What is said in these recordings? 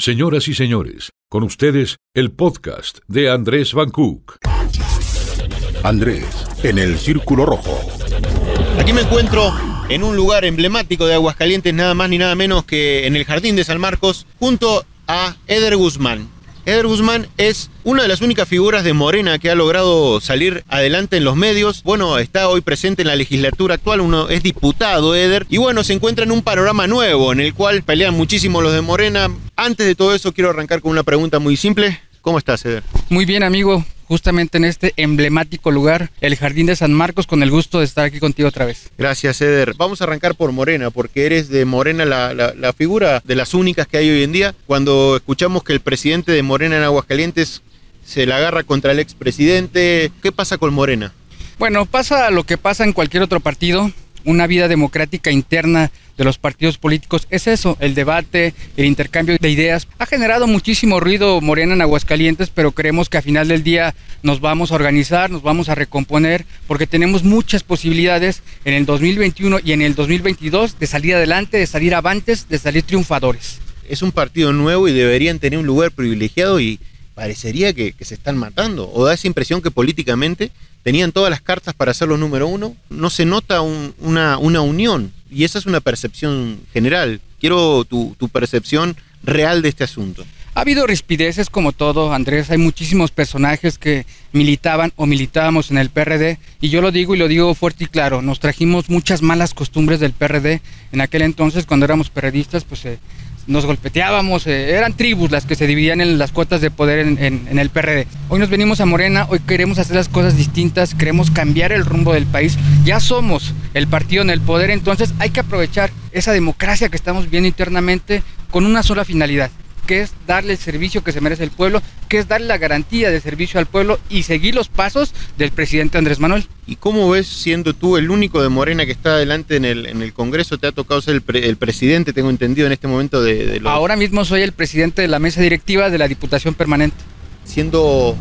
Señoras y señores, con ustedes el podcast de Andrés Van Cook. Andrés, en el Círculo Rojo. Aquí me encuentro en un lugar emblemático de Aguascalientes, nada más ni nada menos que en el Jardín de San Marcos, junto a Eder Guzmán. Eder Guzmán es una de las únicas figuras de Morena que ha logrado salir adelante en los medios. Bueno, está hoy presente en la legislatura actual, uno es diputado, Eder, y bueno, se encuentra en un panorama nuevo en el cual pelean muchísimo los de Morena. Antes de todo eso, quiero arrancar con una pregunta muy simple. ¿Cómo estás, Eder? Muy bien, amigo. Justamente en este emblemático lugar, el Jardín de San Marcos, con el gusto de estar aquí contigo otra vez. Gracias, Eder. Vamos a arrancar por Morena, porque eres de Morena la, la, la figura de las únicas que hay hoy en día. Cuando escuchamos que el presidente de Morena en Aguascalientes se la agarra contra el expresidente, ¿qué pasa con Morena? Bueno, pasa lo que pasa en cualquier otro partido una vida democrática interna de los partidos políticos es eso, el debate, el intercambio de ideas. Ha generado muchísimo ruido Morena en Aguascalientes, pero creemos que a final del día nos vamos a organizar, nos vamos a recomponer, porque tenemos muchas posibilidades en el 2021 y en el 2022 de salir adelante, de salir avantes, de salir triunfadores. Es un partido nuevo y deberían tener un lugar privilegiado y parecería que, se están matando, o da esa impresión que políticamente tenían todas las cartas para ser los número uno, no se nota una, una, unión. Y esa es una percepción general. Quiero tu, tu percepción real de este asunto. Ha habido rispideces como todo, Andrés. Hay muchísimos personajes que militaban o militábamos en el PRD. Y yo lo digo y lo digo fuerte y claro. Nos trajimos muchas malas costumbres del PRD. En aquel entonces, cuando éramos periodistas, pues eh, nos golpeteábamos, eh, eran tribus las que se dividían en las cuotas de poder en, el PRD. Hoy nos venimos a Morena, hoy queremos hacer las cosas distintas, queremos cambiar el rumbo del país, ya somos el partido en el poder, entonces hay que aprovechar esa democracia que estamos viendo internamente con una sola finalidad, que es darle el servicio que se merece el pueblo, que es darle la garantía de servicio al pueblo y seguir los pasos del presidente Andrés Manuel. ¿Y cómo ves, siendo tú el único de Morena que está adelante en el, en el Congreso, te ha tocado ser el, presidente, tengo entendido, en este momento de, de los... Ahora mismo soy el presidente de la mesa directiva de la Diputación Permanente. Siendo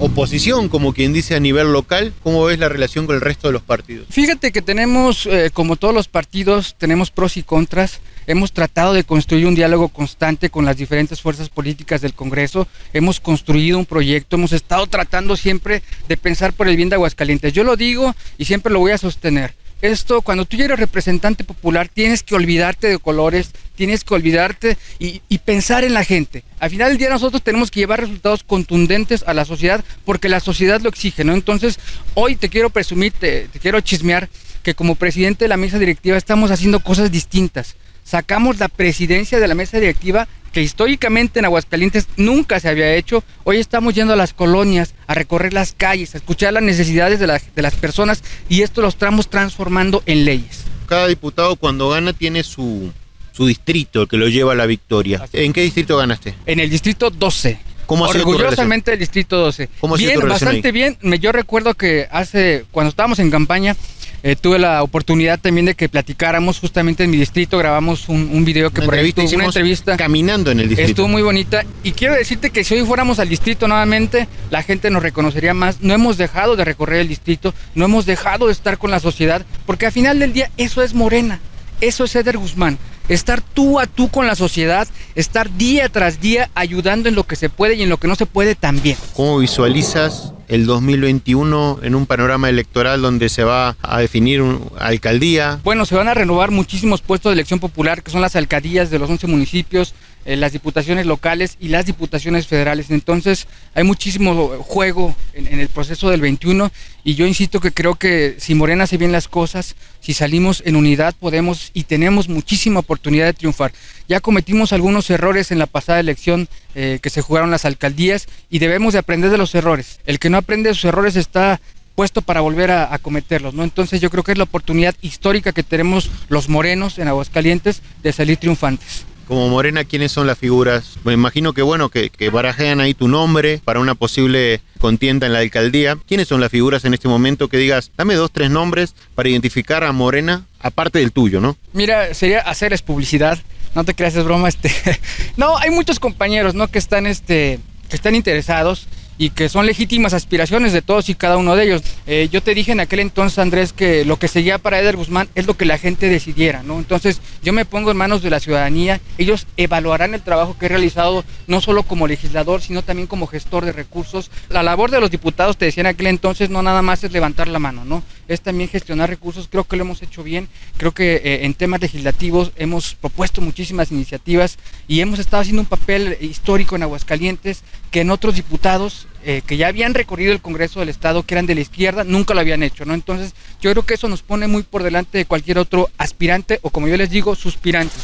oposición, como quien dice a nivel local, ¿cómo ves la relación con el resto de los partidos? Fíjate que tenemos, eh, como todos los partidos, tenemos pros y contras. Hemos tratado de construir un diálogo constante con las diferentes fuerzas políticas del Congreso. Hemos construido un proyecto, hemos estado tratando siempre de pensar por el bien de Aguascalientes. Yo lo digo y siempre lo voy a sostener esto, cuando tú eres representante popular, tienes que olvidarte de colores, tienes que olvidarte y, pensar en la gente. Al final del día nosotros tenemos que llevar resultados contundentes a la sociedad porque la sociedad lo exige, ¿no? Entonces, hoy te quiero presumir, te quiero chismear que como presidente de la mesa directiva estamos haciendo cosas distintas. Sacamos la presidencia de la mesa directiva que históricamente en Aguascalientes nunca se había hecho. Hoy estamos yendo a las colonias, a recorrer las calles, a escuchar las necesidades de, de las personas y esto lo estamos transformando en leyes. Cada diputado cuando gana tiene su, su distrito que lo lleva a la victoria. ¿En qué distrito ganaste? En el distrito 12. ¿Cómo Orgullosamente el distrito 12. ¿Cómo bien, bastante bien. Yo recuerdo que hace, cuando estábamos en campaña, eh, tuve la oportunidad también de que platicáramos justamente en mi distrito, grabamos un, un video que por ahí estuvo, una entrevista caminando en el distrito. Estuvo muy bonita y quiero decirte que si hoy fuéramos al distrito nuevamente, la gente nos reconocería más. No hemos dejado de recorrer el distrito, no hemos dejado de estar con la sociedad, porque al final del día eso es Morena, eso es Eder Guzmán estar tú a tú con la sociedad, estar día tras día ayudando en lo que se puede y en lo que no se puede también. ¿Cómo visualizas el 2021 en un panorama electoral donde se va a definir una alcaldía. Bueno, se van a renovar muchísimos puestos de elección popular, que son las alcaldías de los 11 municipios, eh, las diputaciones locales y las diputaciones federales. Entonces, hay muchísimo juego en, el proceso del 21 y yo insisto que creo que si Morena hace bien las cosas, si salimos en unidad, podemos y tenemos muchísima oportunidad de triunfar. Ya cometimos algunos errores en la pasada elección eh, que se jugaron las alcaldías y debemos de aprender de los errores. El que no aprende de sus errores está puesto para volver a, cometerlos, ¿no? Entonces yo creo que es la oportunidad histórica que tenemos los morenos en Aguascalientes de salir triunfantes como Morena, ¿quiénes son las figuras? Me imagino que bueno, que, que, barajean ahí tu nombre para una posible contienda en la alcaldía. ¿Quiénes son las figuras en este momento que digas, dame dos, tres nombres para identificar a Morena, aparte del tuyo, ¿no? Mira, sería hacerles publicidad no te creas, es broma. Este. no, hay muchos compañeros, ¿no? Que están, este, que están interesados. Y que son legítimas aspiraciones de todos y cada uno de ellos. Eh, yo te dije en aquel entonces, Andrés, que lo que seguía para Eder Guzmán es lo que la gente decidiera, ¿no? Entonces yo me pongo en manos de la ciudadanía, ellos evaluarán el trabajo que he realizado no solo como legislador, sino también como gestor de recursos. La labor de los diputados, te decía en aquel entonces, no nada más es levantar la mano, ¿no? Es también gestionar recursos, creo que lo hemos hecho bien, creo que eh, en temas legislativos hemos propuesto muchísimas iniciativas y hemos estado haciendo un papel histórico en Aguascalientes que en otros diputados eh, que ya habían recorrido el Congreso del Estado, que eran de la izquierda, nunca lo habían hecho, ¿no? Entonces, yo creo que eso nos pone muy por delante de cualquier otro aspirante o, como yo les digo, suspirante.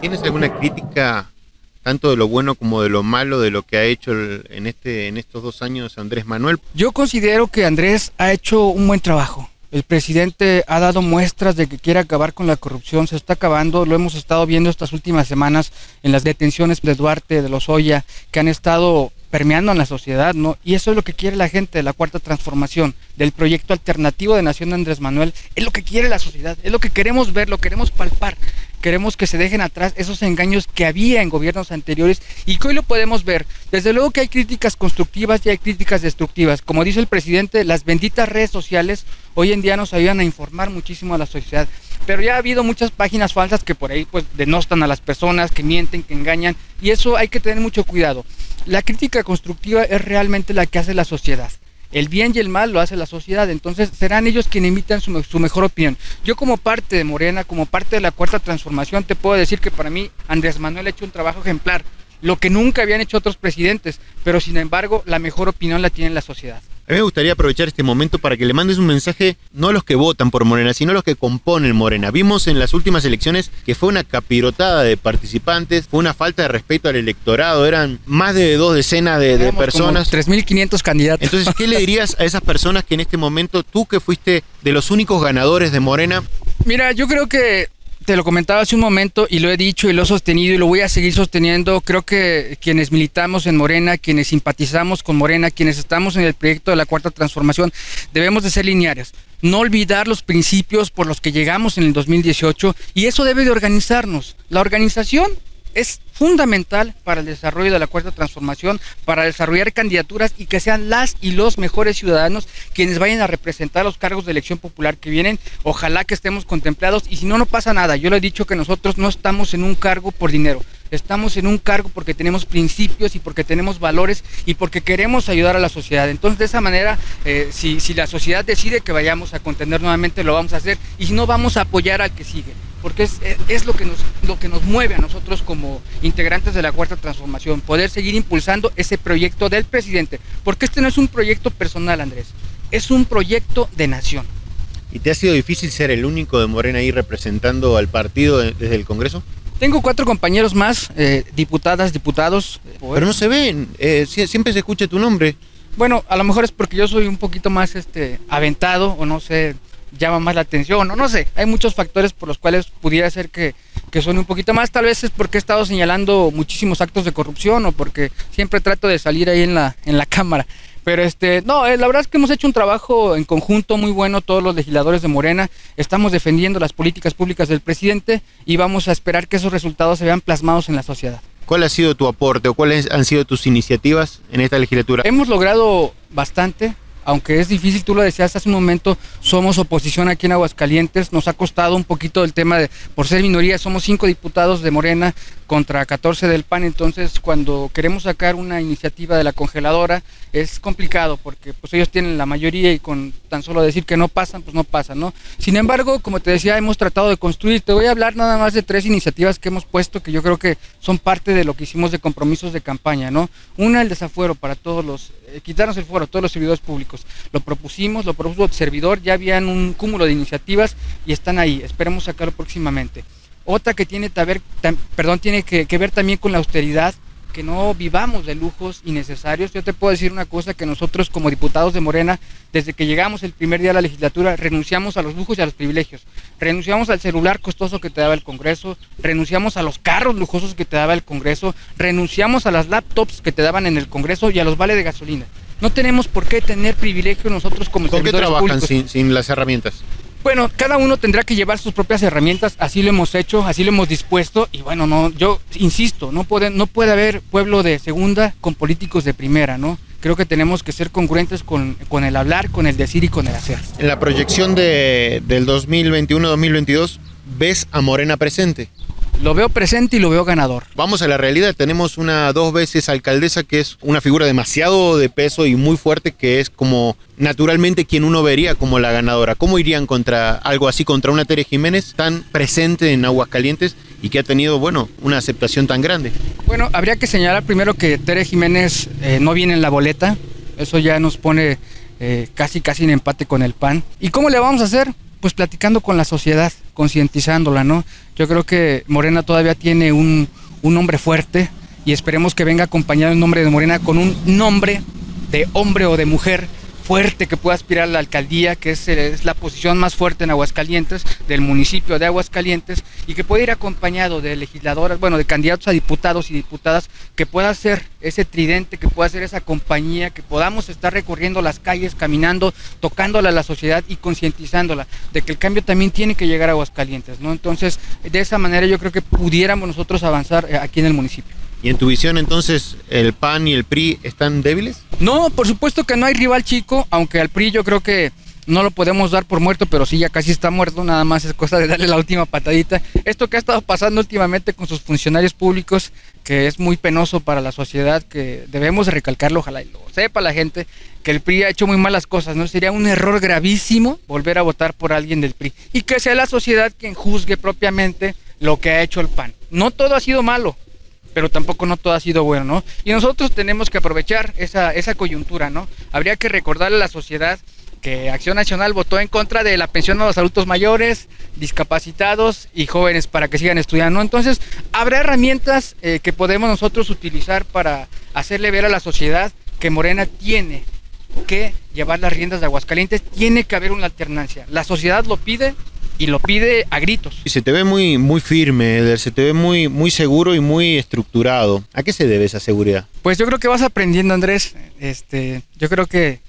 ¿Tienes alguna crítica tanto de lo bueno como de lo malo de lo que ha hecho en, este, en estos dos años Andrés Manuel? Yo considero que Andrés ha hecho un buen trabajo. El presidente ha dado muestras de que quiere acabar con la corrupción, se está acabando, lo hemos estado viendo estas últimas semanas en las detenciones de Duarte, de Lozoya, que han estado permeando en la sociedad, ¿no? Y eso es lo que quiere la gente de la cuarta transformación, del proyecto alternativo de Nación de Andrés Manuel, es lo que quiere la sociedad, es lo que queremos ver, lo queremos palpar, queremos que se dejen atrás esos engaños que había en gobiernos anteriores y que hoy lo podemos ver. Desde luego que hay críticas constructivas y hay críticas destructivas. Como dice el presidente, las benditas redes sociales hoy en día nos ayudan a informar muchísimo a la sociedad. Pero ya ha habido muchas páginas falsas que por ahí pues denostan a las personas, que mienten, que engañan y eso hay que tener mucho cuidado. La crítica constructiva es realmente la que hace la sociedad. El bien y el mal lo hace la sociedad, entonces serán ellos quienes emitan su, su, mejor opinión. Yo como parte de Morena, como parte de la Cuarta Transformación, te puedo decir que para mí Andrés Manuel ha hecho un trabajo ejemplar, lo que nunca habían hecho otros presidentes, pero sin embargo la mejor opinión la tiene la sociedad. A mí me gustaría aprovechar este momento para que le mandes un mensaje no a los que votan por Morena, sino a los que componen Morena. Vimos en las últimas elecciones que fue una capirotada de participantes, fue una falta de respeto al electorado, eran más de dos decenas de, de personas. 3.500 candidatos. Entonces, ¿qué le dirías a esas personas que en este momento, tú que fuiste de los únicos ganadores de Morena? Mira, yo creo que te lo comentaba hace un momento y lo he dicho y lo he sostenido y lo voy a seguir sosteniendo. Creo que quienes militamos en Morena, quienes simpatizamos con Morena, quienes estamos en el proyecto de la Cuarta Transformación, debemos de ser lineales. No olvidar los principios por los que llegamos en el 2018 y eso debe de organizarnos. La organización es fundamental para el desarrollo de la cuarta transformación, para desarrollar candidaturas y que sean las y los mejores ciudadanos quienes vayan a representar los cargos de elección popular que vienen. Ojalá que estemos contemplados y si no, no pasa nada. Yo le he dicho que nosotros no estamos en un cargo por dinero. Estamos en un cargo porque tenemos principios y porque tenemos valores y porque queremos ayudar a la sociedad. Entonces, de esa manera, eh, si, si la sociedad decide que vayamos a contender nuevamente, lo vamos a hacer. Y si no, vamos a apoyar al que sigue porque es, es, lo, que nos, lo que nos mueve a nosotros como integrantes de la Cuarta Transformación, poder seguir impulsando ese proyecto del presidente, porque este no es un proyecto personal, Andrés, es un proyecto de nación. ¿Y te ha sido difícil ser el único de Morena ahí representando al partido desde el Congreso? Tengo cuatro compañeros más, eh, diputadas, diputados. Pero no se ven, eh, siempre se escucha tu nombre. Bueno, a lo mejor es porque yo soy un poquito más este, aventado o no sé, llama más la atención, o no sé, hay muchos factores por los cuales pudiera ser que, que suene un poquito más, tal vez es porque he estado señalando muchísimos actos de corrupción o porque siempre trato de salir ahí en la, en la cámara. Pero este, no, eh, la verdad es que hemos hecho un trabajo en conjunto muy bueno todos los legisladores de Morena. Estamos defendiendo las políticas públicas del presidente y vamos a esperar que esos resultados se vean plasmados en la sociedad. ¿Cuál ha sido tu aporte o cuáles han sido tus iniciativas en esta legislatura? Hemos logrado bastante aunque es difícil, tú lo decías hace un momento, somos oposición aquí en Aguascalientes, nos ha costado un poquito el tema de, por ser minoría, somos cinco diputados de Morena contra 14 del PAN, entonces cuando queremos sacar una iniciativa de la congeladora es complicado porque pues ellos tienen la mayoría y con tan solo decir que no pasan, pues no pasan, ¿no? Sin embargo, como te decía, hemos tratado de construir, te voy a hablar nada más de tres iniciativas que hemos puesto que yo creo que son parte de lo que hicimos de compromisos de campaña, ¿no? Una, el desafuero para todos los, eh, quitarnos el fuero a todos los servidores públicos. Lo propusimos, lo propuso el servidor, ya habían un cúmulo de iniciativas y están ahí, esperemos sacarlo próximamente. Otra que tiene, ver, perdón, tiene que, que ver también con la austeridad, que no vivamos de lujos innecesarios. Yo te puedo decir una cosa, que nosotros como diputados de Morena, desde que llegamos el primer día a la legislatura, renunciamos a los lujos y a los privilegios. Renunciamos al celular costoso que te daba el Congreso, renunciamos a los carros lujosos que te daba el Congreso, renunciamos a las laptops que te daban en el Congreso y a los vales de gasolina. No tenemos por qué tener privilegio nosotros como ¿Con qué trabajan sin, sin las herramientas? Bueno, cada uno tendrá que llevar sus propias herramientas, así lo hemos hecho, así lo hemos dispuesto y bueno, no, yo insisto, no puede, no puede haber pueblo de segunda con políticos de primera, ¿no? creo que tenemos que ser congruentes con, con el hablar, con el decir y con el hacer. En la proyección de, del 2021-2022, ¿ves a Morena presente? Lo veo presente y lo veo ganador. Vamos a la realidad, tenemos una dos veces alcaldesa que es una figura demasiado de peso y muy fuerte que es como naturalmente quien uno vería como la ganadora. ¿Cómo irían contra algo así, contra una Tere Jiménez tan presente en Aguascalientes y que ha tenido, bueno, una aceptación tan grande? Bueno, habría que señalar primero que Tere Jiménez eh, no viene en la boleta, eso ya nos pone eh, casi casi en empate con el PAN. ¿Y cómo le vamos a hacer? Pues platicando con la sociedad, concientizándola, ¿no? Yo creo que Morena todavía tiene un, un nombre fuerte y esperemos que venga acompañado el nombre de Morena con un nombre de hombre o de mujer fuerte que pueda aspirar la alcaldía, que es, es, la posición más fuerte en Aguascalientes, del municipio de Aguascalientes, y que puede ir acompañado de legisladoras, bueno, de candidatos a diputados y diputadas, que pueda ser ese tridente, que pueda ser esa compañía, que podamos estar recorriendo las calles, caminando, tocándola a la sociedad y concientizándola de que el cambio también tiene que llegar a Aguascalientes, ¿no? Entonces, de esa manera yo creo que pudiéramos nosotros avanzar eh, aquí en el municipio. ¿Y en tu visión entonces el PAN y el PRI están débiles? No, por supuesto que no hay rival chico, aunque al PRI yo creo que no lo podemos dar por muerto, pero sí ya casi está muerto, nada más es cosa de darle la última patadita. Esto que ha estado pasando últimamente con sus funcionarios públicos, que es muy penoso para la sociedad, que debemos recalcarlo, ojalá y lo sepa la gente, que el PRI ha hecho muy malas cosas, ¿no? Sería un error gravísimo volver a votar por alguien del PRI y que sea la sociedad quien juzgue propiamente lo que ha hecho el PAN. No todo ha sido malo, pero tampoco no todo ha sido bueno, ¿no? Y nosotros tenemos que aprovechar esa, esa coyuntura, ¿no? Habría que recordarle a la sociedad que Acción Nacional votó en contra de la pensión a los adultos mayores, discapacitados y jóvenes para que sigan estudiando. Entonces, habrá herramientas eh, que podemos nosotros utilizar para hacerle ver a la sociedad que Morena tiene que llevar las riendas de Aguascalientes, tiene que haber una alternancia. La sociedad lo pide, y lo pide a gritos. Y se te ve muy, muy firme, Eder, se te ve muy, muy seguro y muy estructurado. ¿A qué se debe esa seguridad? Pues yo creo que vas aprendiendo, Andrés. Este, yo creo que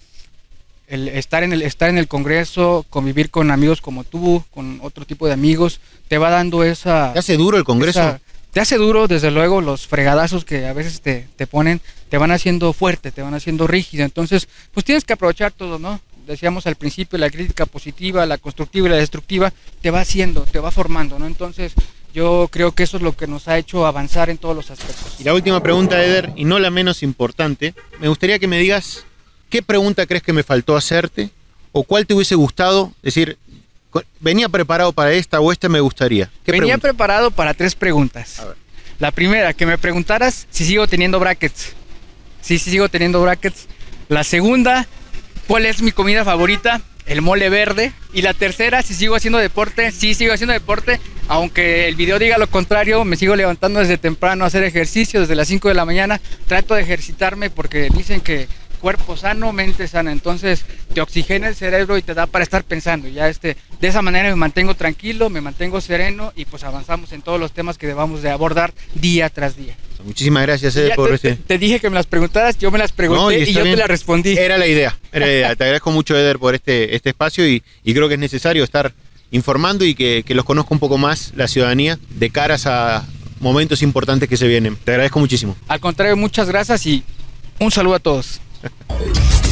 el estar en el estar en el Congreso, convivir con amigos como tú, con otro tipo de amigos, te va dando esa. ¿Te hace duro el Congreso? esa- te hace duro, desde luego, los fregadazos que a veces te, te ponen, te van haciendo fuerte, te van haciendo rígido. Entonces, pues tienes que aprovechar todo, ¿no? Decíamos al principio, la crítica positiva, la constructiva y la destructiva, te va haciendo, te va formando, ¿no? Entonces, yo creo que eso es lo que nos ha hecho avanzar en todos los aspectos. Y la última pregunta, Eder, y no la menos importante, me gustaría que me digas qué pregunta crees que me faltó hacerte o cuál te hubiese gustado decir, venía preparado para esta o esta me gustaría. ¿Qué Venía pregunta? preparado para tres preguntas. A ver. La primera, que me preguntaras si sigo teniendo brackets. Sí, sí sigo teniendo brackets. La segunda, ¿cuál es mi comida favorita? El mole verde. Y la tercera, si sigo haciendo deporte. Sí, sigo haciendo deporte. Aunque el video diga lo contrario, me sigo levantando desde temprano a hacer ejercicio, desde las 5 de la mañana. Trato de ejercitarme porque dicen que cuerpo sano, mente sana. Entonces te oxigena el cerebro y te da para estar pensando. Ya este, de esa manera me mantengo tranquilo, me mantengo sereno y pues avanzamos en todos los temas que debamos de abordar día tras día. Muchísimas gracias, Eder, Ya por te, este... te- te dije que me las preguntaras, yo me las pregunté No, y, yo bien. te las respondí. Era la idea, era la idea. Te agradezco mucho, Eder, por este, este espacio y, y creo que es necesario estar informando y que, que los conozca un poco más la ciudadanía de caras a momentos importantes que se vienen. Te agradezco muchísimo. Al contrario, muchas gracias y un saludo a todos.